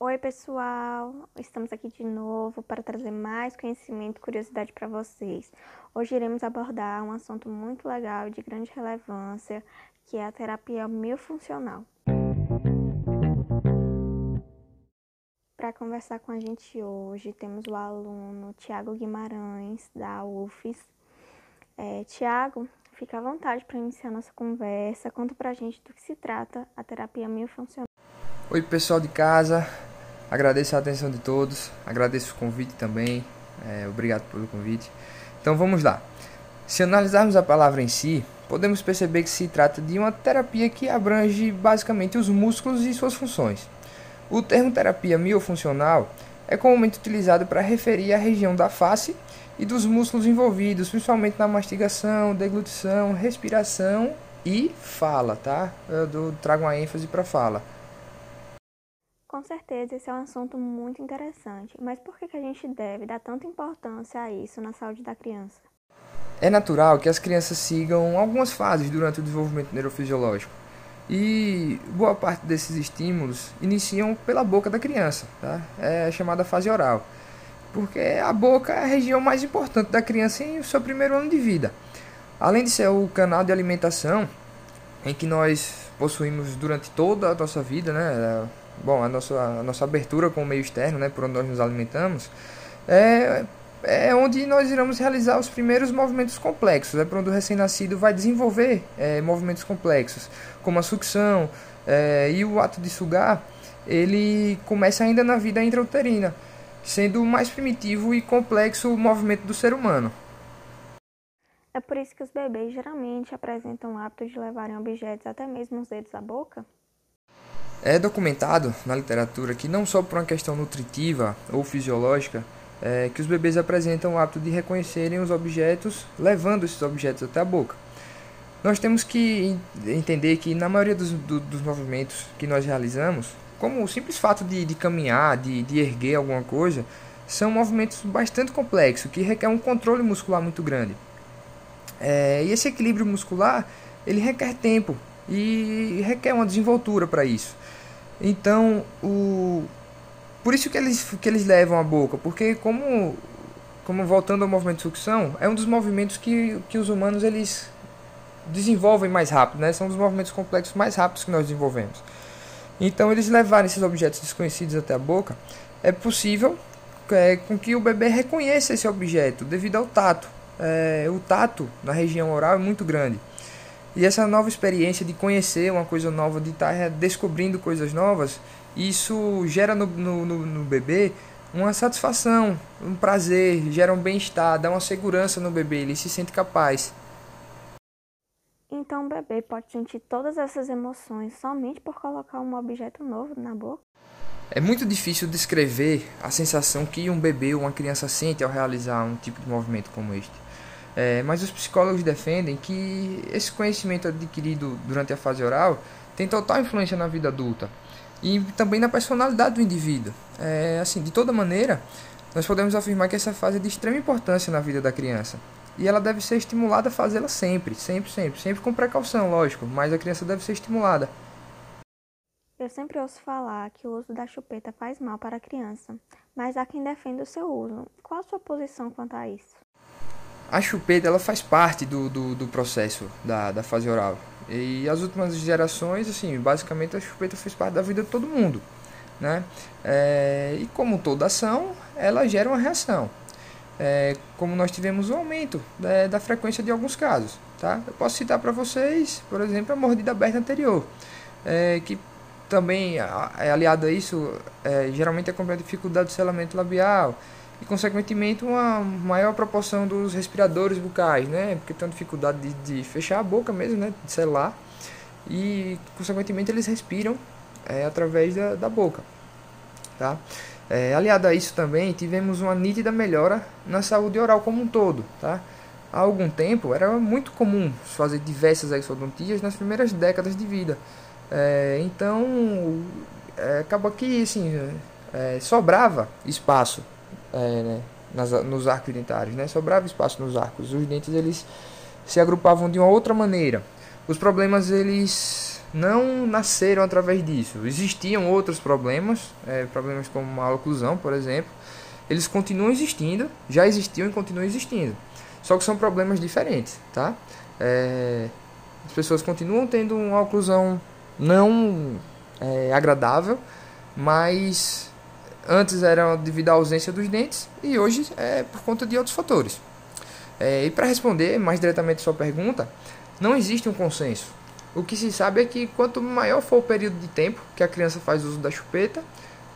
Oi, pessoal! Estamos aqui de novo para trazer mais conhecimento e curiosidade para vocês. Hoje iremos abordar um assunto muito legal e de grande relevância, que é a terapia miofuncional. Para conversar com a gente hoje, temos o aluno Tiago Guimarães, da UFES. É, Tiago, fica à vontade para iniciar nossa conversa. Conta para a gente do que se trata a terapia miofuncional. Oi, pessoal de casa. Agradeço a atenção de todos, agradeço o convite também, é, obrigado pelo convite. Então vamos lá. Se analisarmos a palavra em si, podemos perceber que se trata de uma terapia que abrange basicamente os músculos e suas funções. O termo terapia miofuncional é comumente utilizado para referir a região da face e dos músculos envolvidos, principalmente na mastigação, deglutição, respiração e fala, tá? Eu trago uma ênfase para fala. Com certeza, esse é um assunto muito interessante, mas por que a gente deve dar tanta importância a isso na saúde da criança? É natural que as crianças sigam algumas fases durante o desenvolvimento neurofisiológico. E boa parte desses estímulos iniciam pela boca da criança, tá? é chamada fase oral, porque a boca é a região mais importante da criança em seu primeiro ano de vida. Além de ser o canal de alimentação em que nós possuímos durante toda a nossa vida, né? Bom, a nossa, a nossa abertura com o meio externo, né, por onde nós nos alimentamos, é, é onde nós iremos realizar os primeiros movimentos complexos, é por onde o recém-nascido vai desenvolver é, movimentos complexos, como a sucção é, e o ato de sugar, ele começa ainda na vida intrauterina, sendo o mais primitivo e complexo o movimento do ser humano. É por isso que os bebês geralmente apresentam o hábito de levarem objetos até mesmo os dedos à boca? É documentado na literatura que não só por uma questão nutritiva ou fisiológica, é, que os bebês apresentam o hábito de reconhecerem os objetos, levando esses objetos até a boca. Nós temos que entender que na maioria dos, do, dos movimentos que nós realizamos, como o simples fato de, de caminhar, de, de erguer alguma coisa, são movimentos bastante complexos, que requer um controle muscular muito grande. É, e esse equilíbrio muscular, ele requer tempo e requer uma desenvoltura para isso. Então, o por isso que eles, que eles levam a boca, porque como como voltando ao movimento de sucção, é um dos movimentos que, que os humanos eles desenvolvem mais rápido, né? São os movimentos complexos mais rápidos que nós desenvolvemos. Então, eles levarem esses objetos desconhecidos até a boca, é possível é, com que o bebê reconheça esse objeto devido ao tato. É, o tato na região oral é muito grande. E essa nova experiência de conhecer uma coisa nova, de estar tá descobrindo coisas novas, isso gera no, no, no, no bebê uma satisfação, um prazer, gera um bem-estar, dá uma segurança no bebê, ele se sente capaz. Então o bebê pode sentir todas essas emoções somente por colocar um objeto novo na boca? É muito difícil descrever a sensação que um bebê ou uma criança sente ao realizar um tipo de movimento como este. É, mas os psicólogos defendem que esse conhecimento adquirido durante a fase oral tem total influência na vida adulta e também na personalidade do indivíduo. É, assim, de toda maneira, nós podemos afirmar que essa fase é de extrema importância na vida da criança e ela deve ser estimulada a fazê-la sempre, sempre, sempre, sempre com precaução, lógico, mas a criança deve ser estimulada. Eu sempre ouço falar que o uso da chupeta faz mal para a criança, mas há quem defenda o seu uso. Qual a sua posição quanto a isso? A chupeta ela faz parte do, do, do, processo da, da fase oral. E as últimas gerações, assim, basicamente a chupeta fez parte da vida de todo mundo. Né? É, e como toda ação, ela gera uma reação. É, como nós tivemos um aumento da, da frequência de alguns casos. Tá? Eu posso citar para vocês, por exemplo, a mordida aberta anterior, é, que também é aliado a isso, é, geralmente acompanha dificuldade de selamento labial, e consequentemente uma maior proporção dos respiradores bucais, né? Porque tem dificuldade de, de, fechar a boca mesmo, né? De selar e consequentemente eles respiram é, através da, da boca, tá? É, aliado a isso também tivemos uma nítida melhora na saúde oral como um todo, tá? Há algum tempo era muito comum fazer diversas exodontias nas primeiras décadas de vida, é, então é, acaba que assim é, sobrava espaço é, né, nas, nos arcos dentários, né? Sobrava espaço nos arcos. Os dentes eles se agrupavam de uma outra maneira. Os problemas eles não nasceram através disso. Existiam outros problemas, é, problemas como a oclusão, por exemplo. Eles continuam existindo, já existiam e continuam existindo. Só que são problemas diferentes, tá? É, as pessoas continuam tendo uma oclusão não é, agradável, mas antes era devido à ausência dos dentes e hoje é por conta de outros fatores. É, e para responder mais diretamente sua pergunta, não existe um consenso. O que se sabe é que quanto maior for o período de tempo que a criança faz uso da chupeta,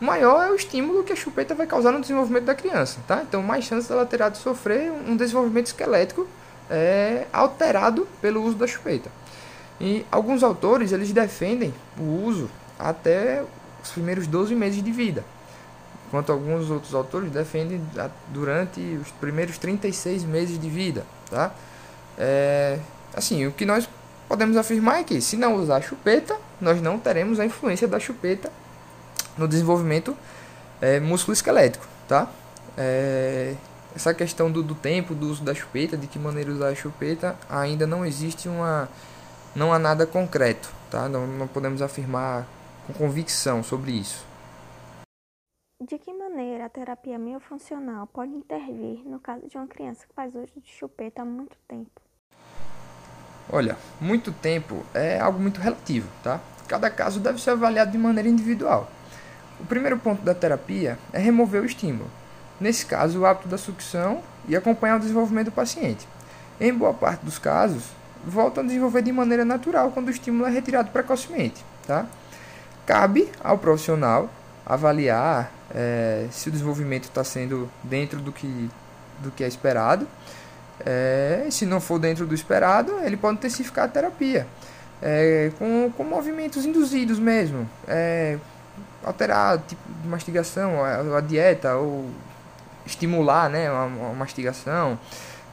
maior é o estímulo que a chupeta vai causar no desenvolvimento da criança, tá? Então, mais chance dela terá de sofrer um desenvolvimento esquelético é, alterado pelo uso da chupeta. E alguns autores eles defendem o uso até os primeiros 12 meses de vida, enquanto alguns outros autores defendem durante os primeiros 36 meses de vida, tá? É, assim, o que nós podemos afirmar é que se não usar chupeta, nós não teremos a influência da chupeta no desenvolvimento é, músculo-esquelético, tá? É, essa questão do, do tempo do uso da chupeta, de que maneira usar a chupeta, ainda não existe uma, não há nada concreto, tá? Não, não podemos afirmar com convicção sobre isso. De que maneira a terapia miofuncional pode intervir no caso de uma criança que faz uso de chupeta há muito tempo? Olha, muito tempo é algo muito relativo, tá? Cada caso deve ser avaliado de maneira individual. O primeiro ponto da terapia é remover o estímulo. Nesse caso, o hábito da sucção e acompanhar o desenvolvimento do paciente. Em boa parte dos casos, voltam a desenvolver de maneira natural quando o estímulo é retirado precocemente. Tá? Cabe ao profissional avaliar é, se o desenvolvimento está sendo dentro do que, do que é esperado. É, se não for dentro do esperado, ele pode intensificar a terapia. É, com, com movimentos induzidos mesmo. É, alterar o tipo de mastigação, a, a dieta, ou estimular né, uma, uma mastigação.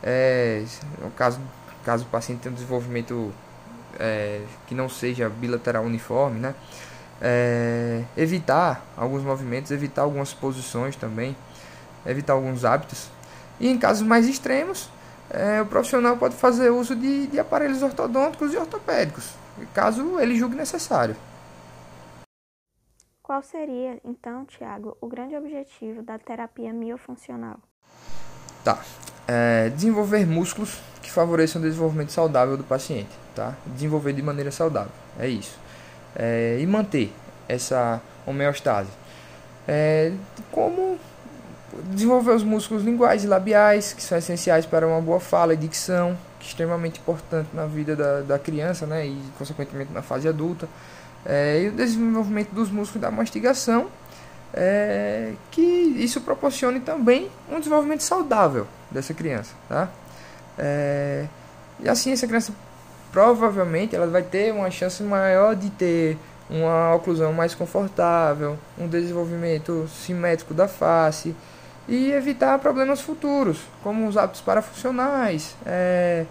É, no caso, caso o paciente tenha um desenvolvimento é, que não seja bilateral uniforme, né? É, evitar alguns movimentos, evitar algumas posições também, evitar alguns hábitos. E em casos mais extremos, é, o profissional pode fazer uso de, de aparelhos ortodônticos e ortopédicos, caso ele julgue necessário. Qual seria, então, Tiago, o grande objetivo da terapia miofuncional? Tá. É, desenvolver músculos que favoreçam o desenvolvimento saudável do paciente, tá? Desenvolver de maneira saudável, é isso. É, e manter essa homeostase. É, como desenvolver os músculos linguais e labiais, que são essenciais para uma boa fala e dicção, que é extremamente importante na vida da, da criança, né? E, consequentemente, na fase adulta é, e o desenvolvimento dos músculos da mastigação, é, que isso proporcione também um desenvolvimento saudável dessa criança, tá? É, e assim essa criança provavelmente ela vai ter uma chance maior de ter uma oclusão mais confortável, um desenvolvimento simétrico da face e evitar problemas futuros, como os hábitos parafuncionais, é,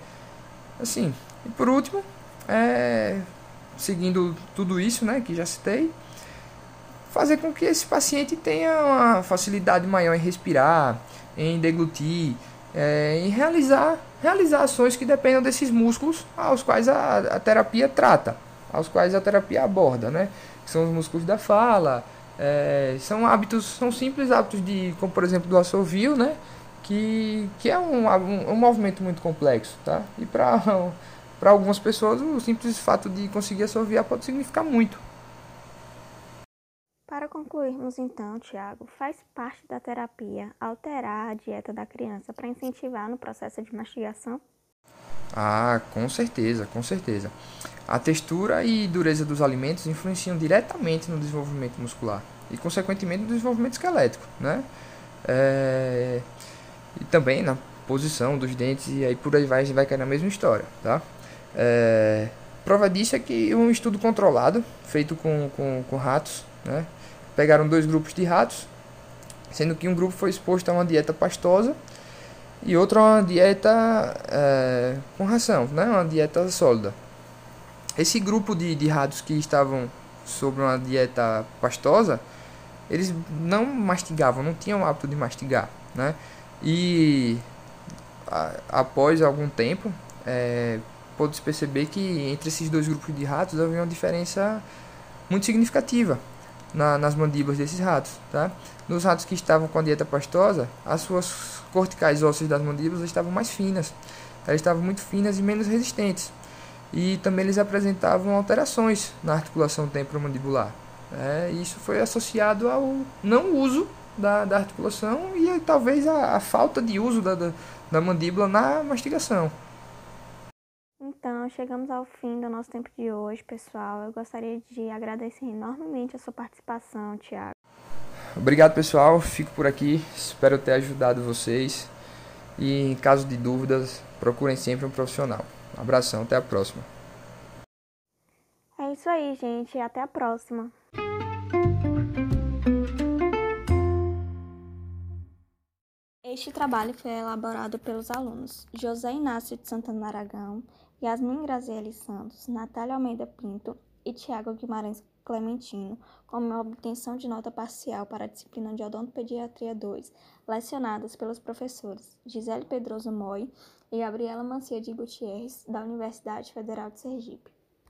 assim. E por último, é, seguindo tudo isso, né, que já citei, fazer com que esse paciente tenha uma facilidade maior em respirar, em deglutir, é, em realizar, realizar ações que dependam desses músculos aos quais a, a terapia trata, aos quais a terapia aborda, né? São os músculos da fala, é, são hábitos, são simples hábitos de, como por exemplo do assovio, né? Que, que é um, um, um movimento muito complexo, tá? E para para algumas pessoas, o simples fato de conseguir assoviar pode significar muito. Para concluirmos então, Tiago, faz parte da terapia alterar a dieta da criança para incentivar no processo de mastigação? Ah, com certeza, com certeza. A textura e dureza dos alimentos influenciam diretamente no desenvolvimento muscular e, consequentemente, no desenvolvimento esquelético, né? É... E também na posição dos dentes e aí por aí vai, vai cair na mesma história, tá? É, prova disso é que um estudo controlado, feito com, com, com ratos, né? pegaram dois grupos de ratos, sendo que um grupo foi exposto a uma dieta pastosa e outro a uma dieta é, com ração, né? uma dieta sólida. Esse grupo de, de ratos que estavam sobre uma dieta pastosa, eles não mastigavam, não tinham hábito de mastigar. Né? E a, após algum tempo, é, pode-se perceber que entre esses dois grupos de ratos havia uma diferença muito significativa na, nas mandíbulas desses ratos. Tá? Nos ratos que estavam com a dieta pastosa, as suas corticais ósseas das mandíbulas estavam mais finas, elas estavam muito finas e menos resistentes. E também eles apresentavam alterações na articulação temporomandibular. É, isso foi associado ao não uso da, da articulação e talvez a, a falta de uso da, da, da mandíbula na mastigação. Então, chegamos ao fim do nosso tempo de hoje, pessoal. Eu gostaria de agradecer enormemente a sua participação, Tiago. Obrigado, pessoal. Fico por aqui. Espero ter ajudado vocês. E em caso de dúvidas, procurem sempre um profissional. Um abração, até a próxima. É isso aí, gente. Até a próxima. Este trabalho foi elaborado pelos alunos José Inácio de Santana Aragão, Yasmin Graziele Santos, Natália Almeida Pinto e Tiago Guimarães Clementino, com uma obtenção de nota parcial para a disciplina de Odontopediatria 2, lecionadas pelos professores Gisele Pedroso Moi e Gabriela Mancia de Gutierrez, da Universidade Federal de Sergipe.